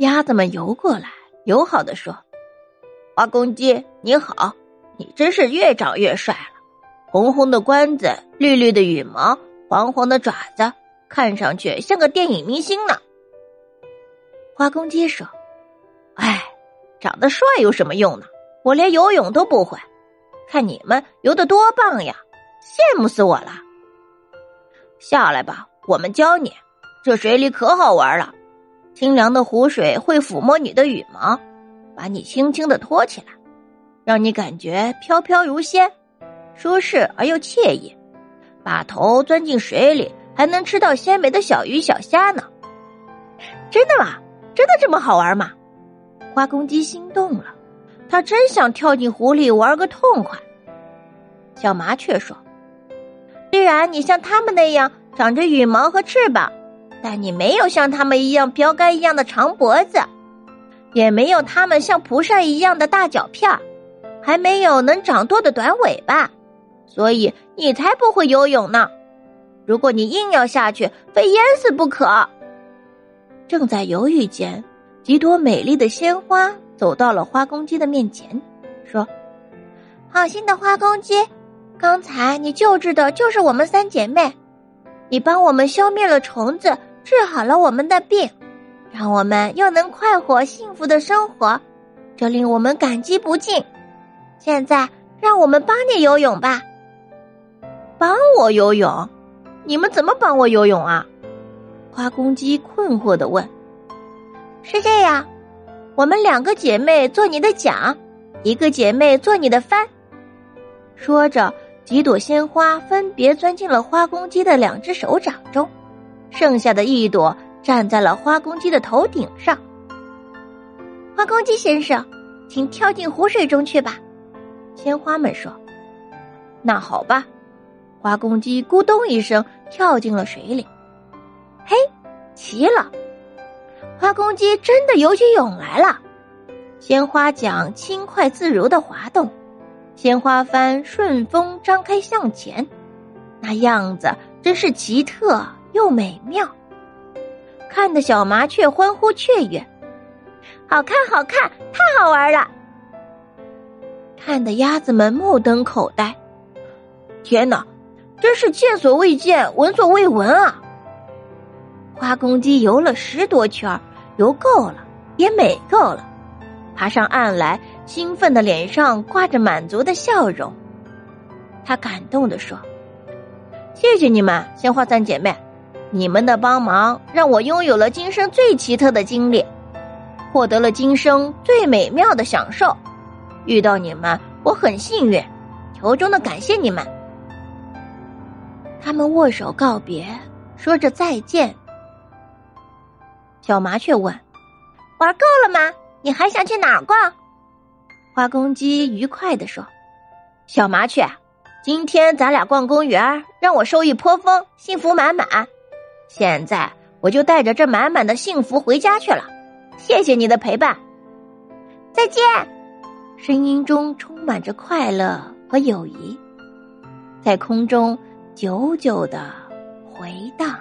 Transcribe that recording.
鸭子们游过来，友好的说：“花公鸡你好，你真是越长越帅了，红红的冠子，绿绿的羽毛，黄黄的爪子，看上去像个电影明星呢。”花公鸡说：“哎，长得帅有什么用呢？我连游泳都不会，看你们游的多棒呀，羡慕死我了。下来吧，我们教你，这水里可好玩了。清凉的湖水会抚摸你的羽毛，把你轻轻的托起来，让你感觉飘飘如仙，舒适而又惬意。把头钻进水里，还能吃到鲜美的小鱼小虾呢。真的吗？”真的这么好玩吗？花公鸡心动了，它真想跳进湖里玩个痛快。小麻雀说：“虽然你像他们那样长着羽毛和翅膀，但你没有像他们一样标杆一样的长脖子，也没有他们像蒲扇一样的大脚片儿还没有能长舵的短尾巴，所以你才不会游泳呢。如果你硬要下去，非淹死不可。”正在犹豫间，几朵美丽的鲜花走到了花公鸡的面前，说：“好心的花公鸡，刚才你救治的就是我们三姐妹，你帮我们消灭了虫子，治好了我们的病，让我们又能快活幸福的生活，这令我们感激不尽。现在，让我们帮你游泳吧。帮我游泳？你们怎么帮我游泳啊？”花公鸡困惑的问：“是这样，我们两个姐妹做你的桨，一个姐妹做你的帆。”说着，几朵鲜花分别钻进了花公鸡的两只手掌中，剩下的一朵站在了花公鸡的头顶上。花公鸡先生，请跳进湖水中去吧。”鲜花们说。“那好吧。”花公鸡咕咚一声跳进了水里。嘿，齐了！花公鸡真的游起泳来了。鲜花桨轻快自如的滑动，鲜花帆顺风张开向前，那样子真是奇特又美妙，看得小麻雀欢呼雀跃。好看，好看，太好玩了！看得鸭子们目瞪口呆。天哪，真是见所未见，闻所未闻啊！花公鸡游了十多圈，游够了，也美够了，爬上岸来，兴奋的脸上挂着满足的笑容。他感动的说：“谢谢你们，鲜花三姐妹，你们的帮忙让我拥有了今生最奇特的经历，获得了今生最美妙的享受。遇到你们，我很幸运，由衷的感谢你们。”他们握手告别，说着再见。小麻雀问：“玩够了吗？你还想去哪逛？”花公鸡愉快的说：“小麻雀，今天咱俩逛公园，让我受益颇丰，幸福满满。现在我就带着这满满的幸福回家去了。谢谢你的陪伴，再见。”声音中充满着快乐和友谊，在空中久久的回荡。